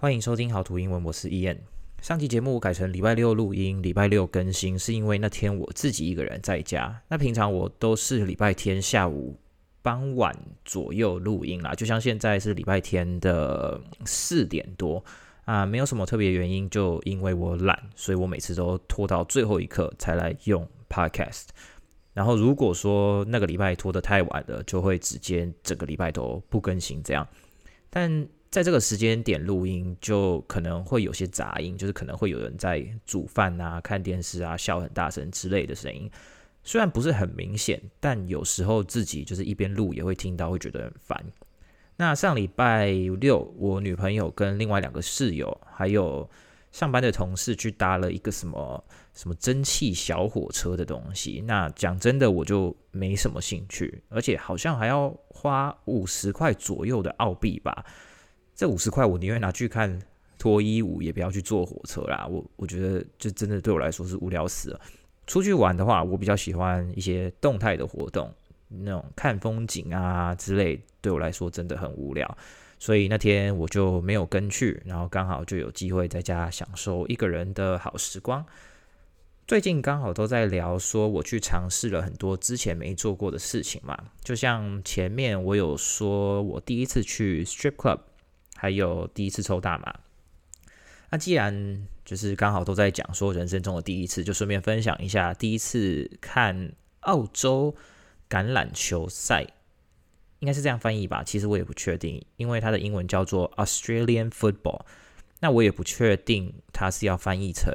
欢迎收听好图英文，我是 Ian。上期节目我改成礼拜六录音，礼拜六更新，是因为那天我自己一个人在家。那平常我都是礼拜天下午傍晚左右录音啦，就像现在是礼拜天的四点多啊，没有什么特别原因，就因为我懒，所以我每次都拖到最后一刻才来用 Podcast。然后如果说那个礼拜拖得太晚了，就会直接整个礼拜都不更新这样。但在这个时间点录音，就可能会有些杂音，就是可能会有人在煮饭啊、看电视啊、笑很大声之类的声音。虽然不是很明显，但有时候自己就是一边录也会听到，会觉得很烦。那上礼拜六，我女朋友跟另外两个室友，还有上班的同事去搭了一个什么什么蒸汽小火车的东西。那讲真的，我就没什么兴趣，而且好像还要花五十块左右的澳币吧。这五十块，我宁愿拿去看脱衣舞，也不要去坐火车啦。我我觉得，这真的对我来说是无聊死了。出去玩的话，我比较喜欢一些动态的活动，那种看风景啊之类，对我来说真的很无聊。所以那天我就没有跟去，然后刚好就有机会在家享受一个人的好时光。最近刚好都在聊说，我去尝试了很多之前没做过的事情嘛，就像前面我有说，我第一次去 strip club。还有第一次抽大麻，那既然就是刚好都在讲说人生中的第一次，就顺便分享一下第一次看澳洲橄榄球赛，应该是这样翻译吧？其实我也不确定，因为它的英文叫做 Australian Football，那我也不确定它是要翻译成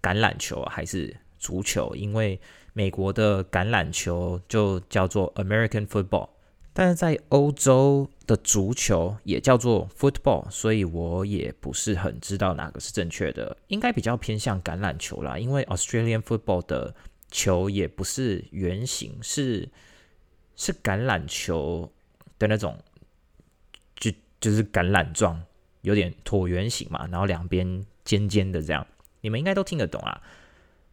橄榄球还是足球，因为美国的橄榄球就叫做 American Football。但是在欧洲的足球也叫做 football，所以我也不是很知道哪个是正确的，应该比较偏向橄榄球啦，因为 Australian football 的球也不是圆形，是是橄榄球的那种，就就是橄榄状，有点椭圆形嘛，然后两边尖尖的这样，你们应该都听得懂啊。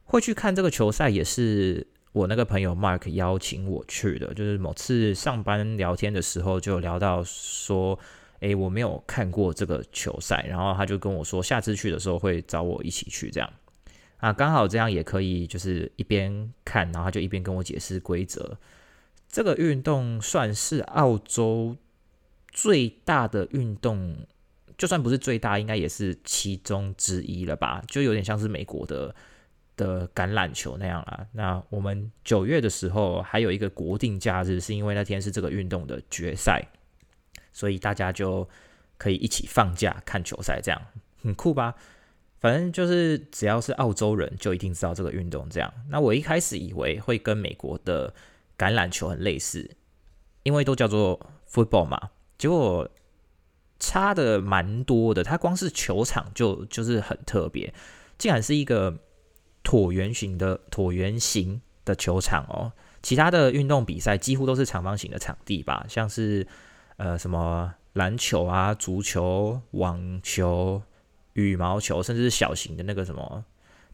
会去看这个球赛也是。我那个朋友 Mark 邀请我去的，就是某次上班聊天的时候，就聊到说，诶，我没有看过这个球赛，然后他就跟我说，下次去的时候会找我一起去，这样啊，刚好这样也可以，就是一边看，然后他就一边跟我解释规则。这个运动算是澳洲最大的运动，就算不是最大，应该也是其中之一了吧？就有点像是美国的。的橄榄球那样啦，那我们九月的时候还有一个国定假日，是因为那天是这个运动的决赛，所以大家就可以一起放假看球赛，这样很酷吧？反正就是只要是澳洲人，就一定知道这个运动这样。那我一开始以为会跟美国的橄榄球很类似，因为都叫做 football 嘛，结果差的蛮多的。它光是球场就就是很特别，竟然是一个。椭圆形的椭圆形的球场哦，其他的运动比赛几乎都是长方形的场地吧，像是呃什么篮球啊、足球、网球、羽毛球，甚至是小型的那个什么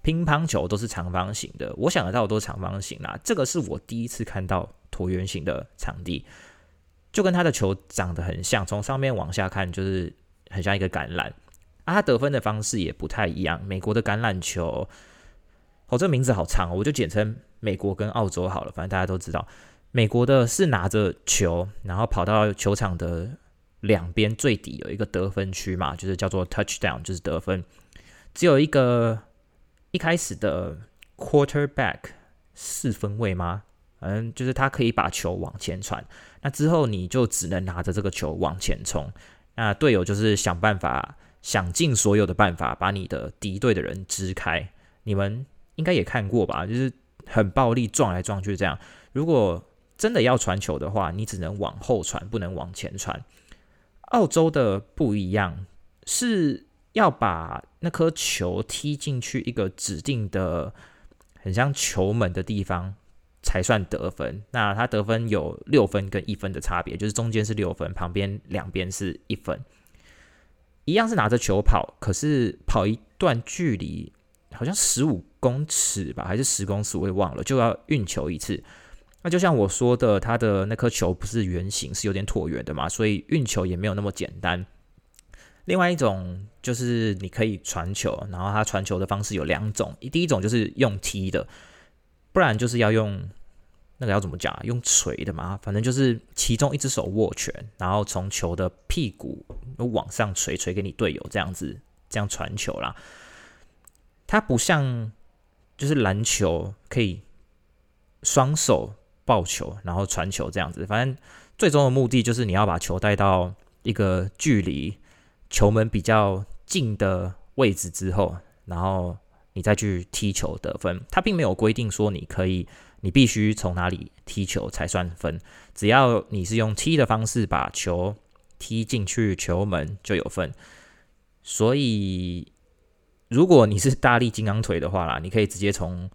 乒乓球都是长方形的。我想得到都是长方形啦，这个是我第一次看到椭圆形的场地，就跟它的球长得很像，从上面往下看就是很像一个橄榄啊。它得分的方式也不太一样，美国的橄榄球。哦，这名字好长哦，我就简称美国跟澳洲好了，反正大家都知道，美国的是拿着球，然后跑到球场的两边最底有一个得分区嘛，就是叫做 touchdown，就是得分，只有一个一开始的 quarterback 四分卫吗？反正就是他可以把球往前传，那之后你就只能拿着这个球往前冲，那队友就是想办法，想尽所有的办法把你的敌对的人支开，你们。应该也看过吧，就是很暴力撞来撞去这样。如果真的要传球的话，你只能往后传，不能往前传。澳洲的不一样，是要把那颗球踢进去一个指定的很像球门的地方才算得分。那它得分有六分跟一分的差别，就是中间是六分，旁边两边是一分。一样是拿着球跑，可是跑一段距离。好像十五公尺吧，还是十公尺，我也忘了，就要运球一次。那就像我说的，他的那颗球不是圆形，是有点椭圆的嘛，所以运球也没有那么简单。另外一种就是你可以传球，然后它传球的方式有两种，第一种就是用踢的，不然就是要用那个要怎么讲？用锤的嘛，反正就是其中一只手握拳，然后从球的屁股往上锤，锤给你队友这样子，这样传球啦。它不像就是篮球可以双手抱球，然后传球这样子，反正最终的目的就是你要把球带到一个距离球门比较近的位置之后，然后你再去踢球得分。它并没有规定说你可以，你必须从哪里踢球才算分，只要你是用踢的方式把球踢进去球门就有分。所以。如果你是大力金刚腿的话啦，你可以直接从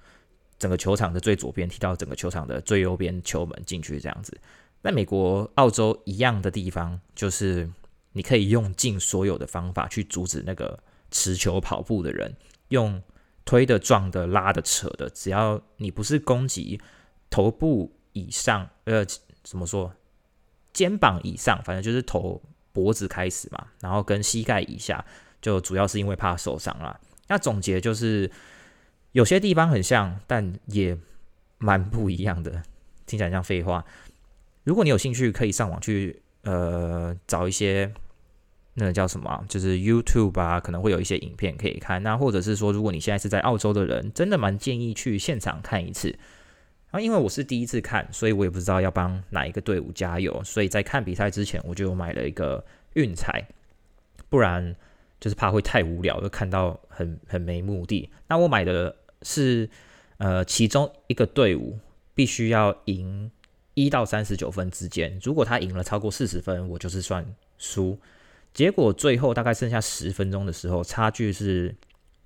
整个球场的最左边踢到整个球场的最右边球门进去，这样子。那美国、澳洲一样的地方，就是你可以用尽所有的方法去阻止那个持球跑步的人，用推的、撞的、拉的、扯的，只要你不是攻击头部以上，呃，怎么说，肩膀以上，反正就是头脖子开始嘛，然后跟膝盖以下。就主要是因为怕受伤啦。那总结就是，有些地方很像，但也蛮不一样的。听起来像废话。如果你有兴趣，可以上网去呃找一些那个叫什么，就是 YouTube 啊，可能会有一些影片可以看。那或者是说，如果你现在是在澳洲的人，真的蛮建议去现场看一次。啊，因为我是第一次看，所以我也不知道要帮哪一个队伍加油。所以在看比赛之前，我就买了一个运彩，不然。就是怕会太无聊，就看到很很没目的。那我买的是，呃，其中一个队伍必须要赢一到三十九分之间。如果他赢了超过四十分，我就是算输。结果最后大概剩下十分钟的时候，差距是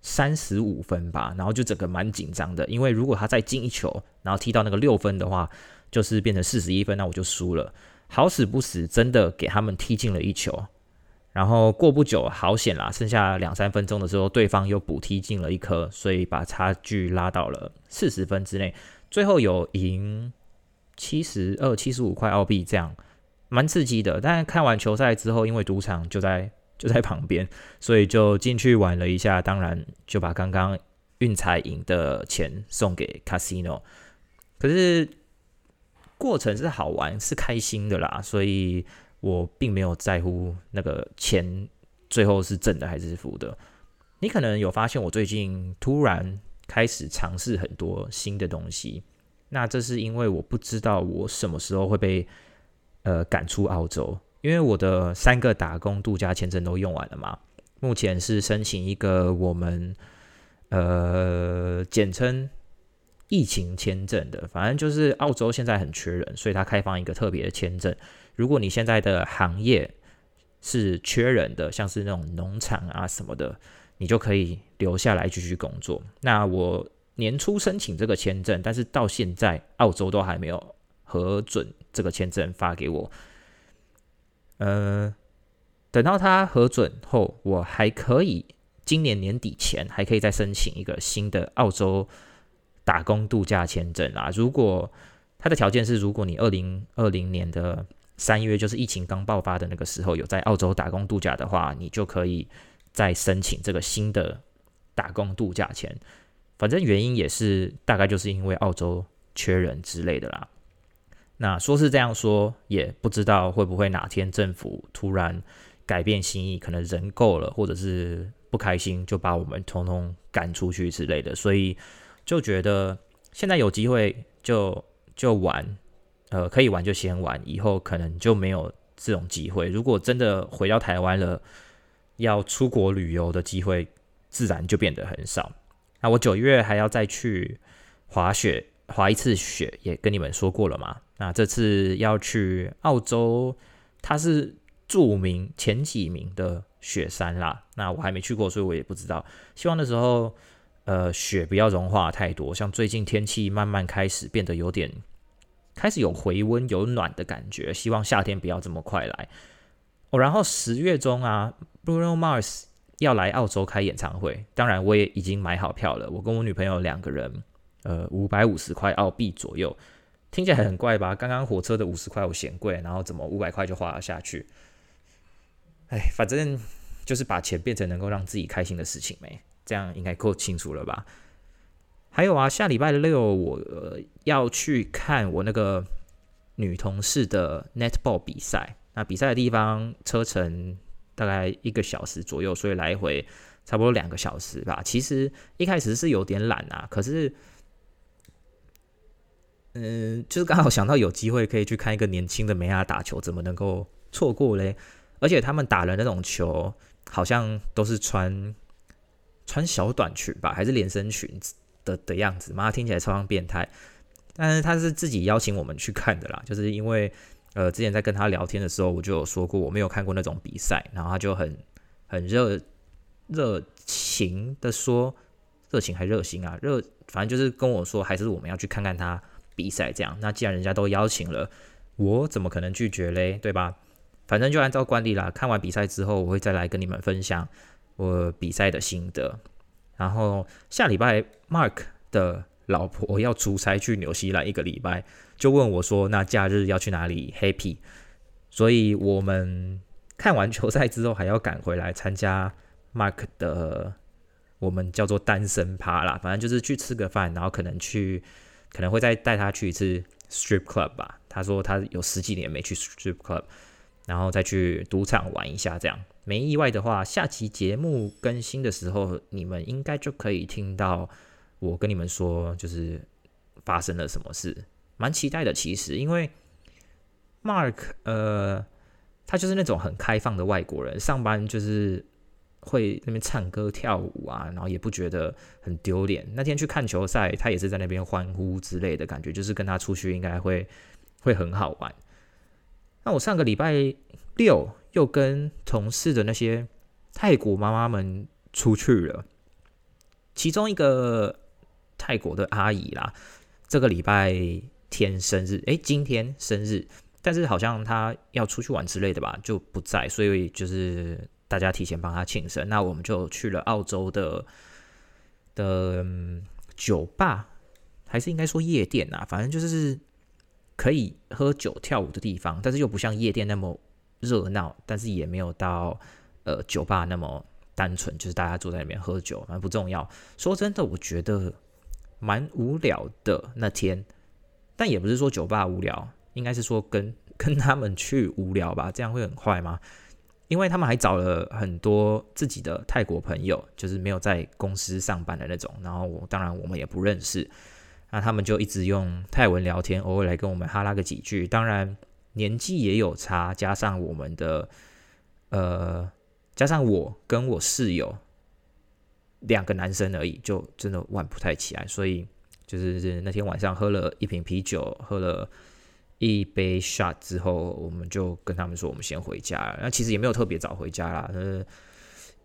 三十五分吧。然后就整个蛮紧张的，因为如果他再进一球，然后踢到那个六分的话，就是变成四十一分，那我就输了。好死不死，真的给他们踢进了一球。然后过不久，好险啦！剩下两三分钟的时候，对方又补踢进了一颗，所以把差距拉到了四十分之内。最后有赢七十二、七十五块澳币，这样蛮刺激的。但看完球赛之后，因为赌场就在 就在旁边，所以就进去玩了一下。当然就把刚刚运彩赢的钱送给 Casino。可是过程是好玩，是开心的啦，所以。我并没有在乎那个钱最后是挣的还是负的。你可能有发现，我最近突然开始尝试很多新的东西。那这是因为我不知道我什么时候会被呃赶出澳洲，因为我的三个打工度假签证都用完了嘛。目前是申请一个我们呃简称疫情签证的，反正就是澳洲现在很缺人，所以他开放一个特别的签证。如果你现在的行业是缺人的，像是那种农场啊什么的，你就可以留下来继续工作。那我年初申请这个签证，但是到现在澳洲都还没有核准这个签证发给我。呃，等到他核准后，我还可以今年年底前还可以再申请一个新的澳洲打工度假签证啊。如果他的条件是，如果你二零二零年的三月就是疫情刚爆发的那个时候，有在澳洲打工度假的话，你就可以再申请这个新的打工度假签。反正原因也是大概就是因为澳洲缺人之类的啦。那说是这样说，也不知道会不会哪天政府突然改变心意，可能人够了，或者是不开心就把我们通通赶出去之类的。所以就觉得现在有机会就就玩。呃，可以玩就先玩，以后可能就没有这种机会。如果真的回到台湾了，要出国旅游的机会自然就变得很少。那我九月还要再去滑雪，滑一次雪，也跟你们说过了嘛。那这次要去澳洲，它是著名前几名的雪山啦。那我还没去过，所以我也不知道。希望那时候，呃，雪不要融化太多。像最近天气慢慢开始变得有点。开始有回温、有暖的感觉，希望夏天不要这么快来哦。然后十月中啊，Bruno Mars 要来澳洲开演唱会，当然我也已经买好票了。我跟我女朋友两个人，呃，五百五十块澳币左右，听起来很怪吧？刚刚火车的五十块我嫌贵，然后怎么五百块就花了下去？哎，反正就是把钱变成能够让自己开心的事情没？这样应该够清楚了吧？还有啊，下礼拜六我、呃、要去看我那个女同事的 netball 比赛。那比赛的地方车程大概一个小时左右，所以来回差不多两个小时吧。其实一开始是有点懒啊，可是，嗯、就是刚好想到有机会可以去看一个年轻的美亚打球，怎么能够错过嘞？而且他们打的那种球，好像都是穿穿小短裙吧，还是连身裙子？的的样子，妈听起来超像变态，但是他是自己邀请我们去看的啦，就是因为呃之前在跟他聊天的时候，我就有说过我没有看过那种比赛，然后他就很很热热情的说，热情还热心啊，热反正就是跟我说，还是我们要去看看他比赛这样。那既然人家都邀请了，我怎么可能拒绝嘞？对吧？反正就按照惯例啦，看完比赛之后，我会再来跟你们分享我比赛的心得。然后下礼拜，Mark 的老婆要出差去纽西兰一个礼拜，就问我说：“那假日要去哪里 happy？” 所以我们看完球赛之后，还要赶回来参加 Mark 的我们叫做单身趴啦，反正就是去吃个饭，然后可能去，可能会再带他去一次 strip club 吧。他说他有十几年没去 strip club，然后再去赌场玩一下这样。没意外的话，下期节目更新的时候，你们应该就可以听到我跟你们说，就是发生了什么事，蛮期待的。其实，因为 Mark，呃，他就是那种很开放的外国人，上班就是会那边唱歌跳舞啊，然后也不觉得很丢脸。那天去看球赛，他也是在那边欢呼之类的感觉，就是跟他出去应该会会很好玩。那我上个礼拜六。又跟同事的那些泰国妈妈们出去了，其中一个泰国的阿姨啦，这个礼拜天生日，诶，今天生日，但是好像她要出去玩之类的吧，就不在，所以就是大家提前帮她庆生。那我们就去了澳洲的的酒吧，还是应该说夜店啊，反正就是可以喝酒跳舞的地方，但是又不像夜店那么。热闹，但是也没有到呃酒吧那么单纯，就是大家坐在里面喝酒，蛮不重要。说真的，我觉得蛮无聊的那天，但也不是说酒吧无聊，应该是说跟跟他们去无聊吧，这样会很坏吗？因为他们还找了很多自己的泰国朋友，就是没有在公司上班的那种，然后我当然我们也不认识，那他们就一直用泰文聊天，偶尔来跟我们哈拉个几句，当然。年纪也有差，加上我们的，呃，加上我跟我室友两个男生而已，就真的玩不太起来。所以就是那天晚上喝了一瓶啤酒，喝了一杯 shot 之后，我们就跟他们说，我们先回家了。那其实也没有特别早回家啦，呃，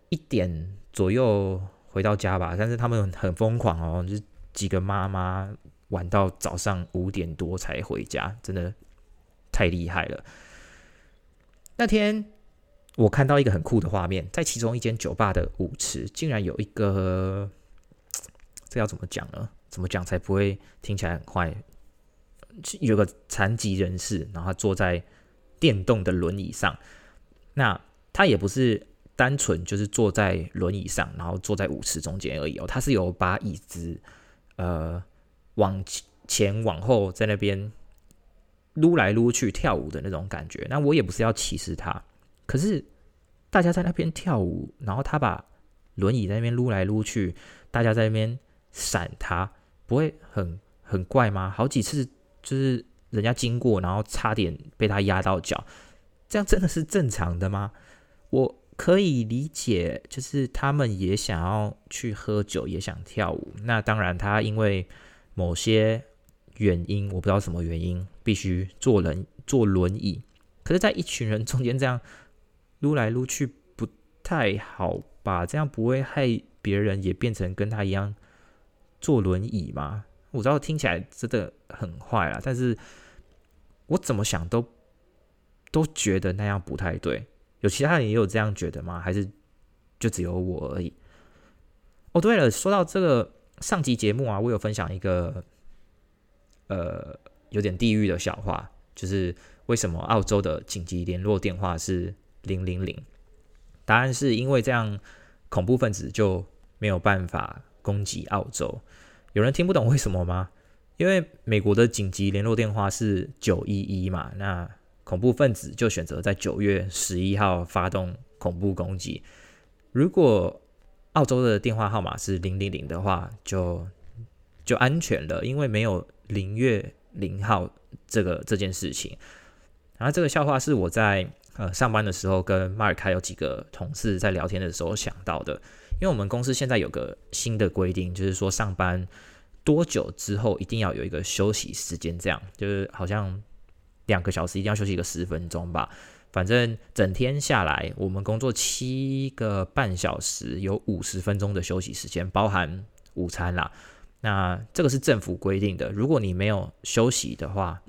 一点左右回到家吧。但是他们很疯狂哦，就是几个妈妈玩到早上五点多才回家，真的。太厉害了！那天我看到一个很酷的画面，在其中一间酒吧的舞池，竟然有一个，这要怎么讲呢？怎么讲才不会听起来很坏？有个残疾人士，然后坐在电动的轮椅上。那他也不是单纯就是坐在轮椅上，然后坐在舞池中间而已哦，他是有把椅子呃往前往后在那边。撸来撸去跳舞的那种感觉，那我也不是要歧视他，可是大家在那边跳舞，然后他把轮椅在那边撸来撸去，大家在那边闪他，不会很很怪吗？好几次就是人家经过，然后差点被他压到脚，这样真的是正常的吗？我可以理解，就是他们也想要去喝酒，也想跳舞。那当然，他因为某些。原因我不知道什么原因，必须坐轮坐轮椅。可是，在一群人中间这样撸来撸去不太好吧？这样不会害别人也变成跟他一样坐轮椅吗？我知道听起来真的很坏啦，但是我怎么想都都觉得那样不太对。有其他人也有这样觉得吗？还是就只有我而已？哦，对了，说到这个上集节目啊，我有分享一个。呃，有点地狱的笑话，就是为什么澳洲的紧急联络电话是零零零？答案是因为这样，恐怖分子就没有办法攻击澳洲。有人听不懂为什么吗？因为美国的紧急联络电话是九一一嘛，那恐怖分子就选择在九月十一号发动恐怖攻击。如果澳洲的电话号码是零零零的话，就就安全了，因为没有零月零号这个这件事情。然后这个笑话是我在呃上班的时候跟马尔开有几个同事在聊天的时候想到的，因为我们公司现在有个新的规定，就是说上班多久之后一定要有一个休息时间，这样就是好像两个小时一定要休息个十分钟吧。反正整天下来，我们工作七个半小时，有五十分钟的休息时间，包含午餐啦。那这个是政府规定的，如果你没有休息的话，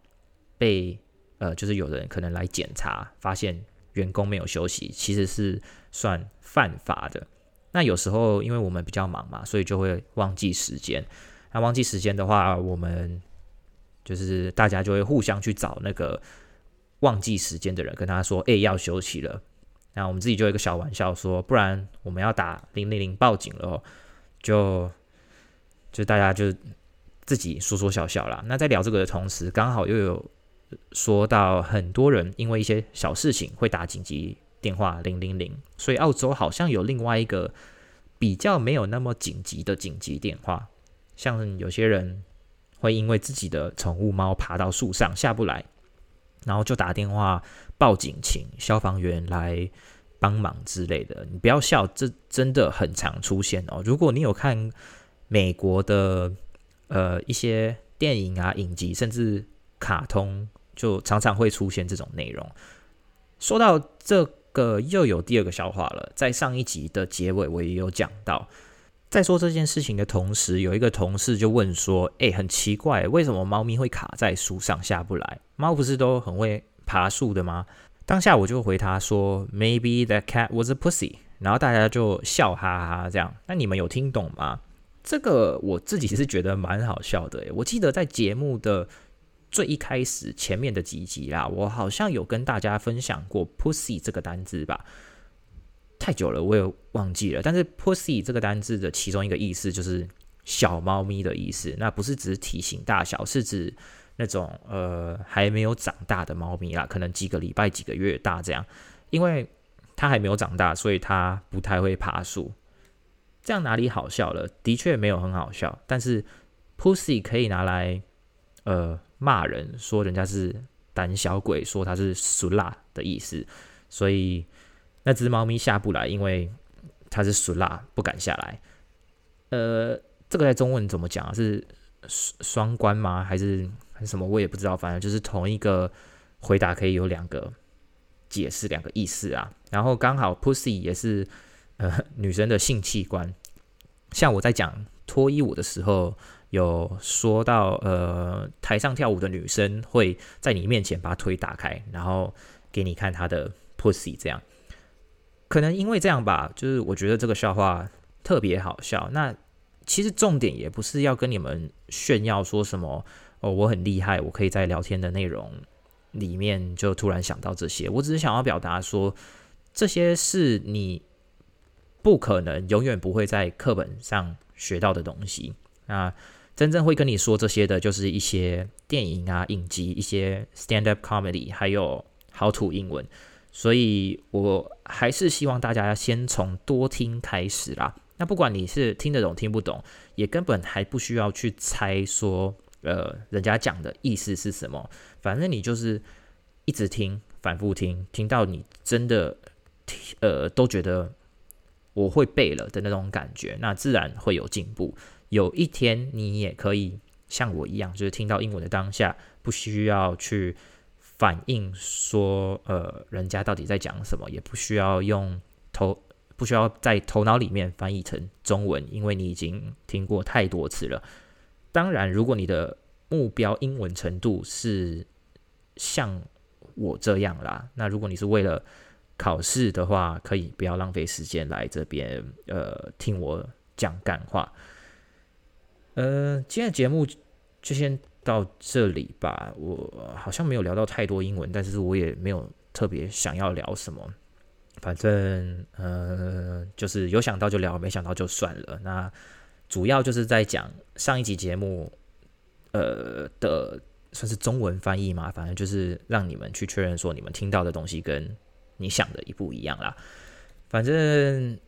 被呃就是有人可能来检查，发现员工没有休息，其实是算犯法的。那有时候因为我们比较忙嘛，所以就会忘记时间。那忘记时间的话，我们就是大家就会互相去找那个。忘记时间的人跟他说：“哎，要休息了。”那我们自己就有一个小玩笑说：“不然我们要打零零零报警了。”就就大家就自己说说笑笑啦。那在聊这个的同时，刚好又有说到很多人因为一些小事情会打紧急电话零零零，所以澳洲好像有另外一个比较没有那么紧急的紧急电话，像有些人会因为自己的宠物猫爬到树上下不来。然后就打电话报警，请消防员来帮忙之类的。你不要笑，这真的很常出现哦。如果你有看美国的呃一些电影啊、影集，甚至卡通，就常常会出现这种内容。说到这个，又有第二个笑话了。在上一集的结尾，我也有讲到。在说这件事情的同时，有一个同事就问说：“诶，很奇怪，为什么猫咪会卡在树上下不来？猫不是都很会爬树的吗？”当下我就回他说：“Maybe that cat was a pussy。”然后大家就笑哈哈这样。那你们有听懂吗？这个我自己是觉得蛮好笑的。诶，我记得在节目的最一开始前面的几集啦，我好像有跟大家分享过 “pussy” 这个单字吧。太久了，我也忘记了。但是 “pussy” 这个单字的其中一个意思就是小猫咪的意思。那不是指体型大小，是指那种呃还没有长大的猫咪啦，可能几个礼拜、几个月大这样。因为它还没有长大，所以它不太会爬树。这样哪里好笑了？的确没有很好笑。但是 “pussy” 可以拿来呃骂人，说人家是胆小鬼，说它是俗辣的意思。所以。那只猫咪下不来，因为它是属辣，不敢下来。呃，这个在中文怎么讲啊？是双关吗？还是还是什么？我也不知道。反正就是同一个回答可以有两个解释，两个意思啊。然后刚好 pussy 也是呃女生的性器官。像我在讲脱衣舞的时候，有说到呃台上跳舞的女生会在你面前把腿打开，然后给你看她的 pussy 这样。可能因为这样吧，就是我觉得这个笑话特别好笑。那其实重点也不是要跟你们炫耀说什么哦，我很厉害，我可以在聊天的内容里面就突然想到这些。我只是想要表达说，这些是你不可能永远不会在课本上学到的东西。那真正会跟你说这些的，就是一些电影啊、影集、一些 stand up comedy，还有 How to 英文。所以，我还是希望大家要先从多听开始啦。那不管你是听得懂听不懂，也根本还不需要去猜说，呃，人家讲的意思是什么。反正你就是一直听，反复听，听到你真的听，呃，都觉得我会背了的那种感觉，那自然会有进步。有一天你也可以像我一样，就是听到英文的当下，不需要去。反映说，呃，人家到底在讲什么，也不需要用头，不需要在头脑里面翻译成中文，因为你已经听过太多次了。当然，如果你的目标英文程度是像我这样啦，那如果你是为了考试的话，可以不要浪费时间来这边，呃，听我讲干话。呃，今天的节目就先。到这里吧，我好像没有聊到太多英文，但是我也没有特别想要聊什么。反正呃，就是有想到就聊，没想到就算了。那主要就是在讲上一集节目，呃的算是中文翻译嘛，反正就是让你们去确认说你们听到的东西跟你想的一不一样啦。反正，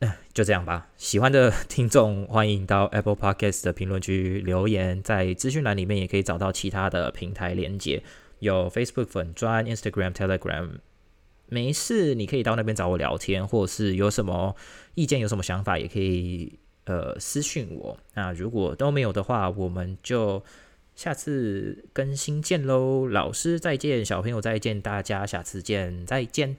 哎，就这样吧。喜欢的 听众欢迎到 Apple Podcast 的评论区留言，在资讯栏里面也可以找到其他的平台连接，有 Facebook 粉专、Instagram、Telegram。没事，你可以到那边找我聊天，或者是有什么意见、有什么想法，也可以呃私讯我。那如果都没有的话，我们就下次更新见喽。老师再见，小朋友再见，大家下次见，再见。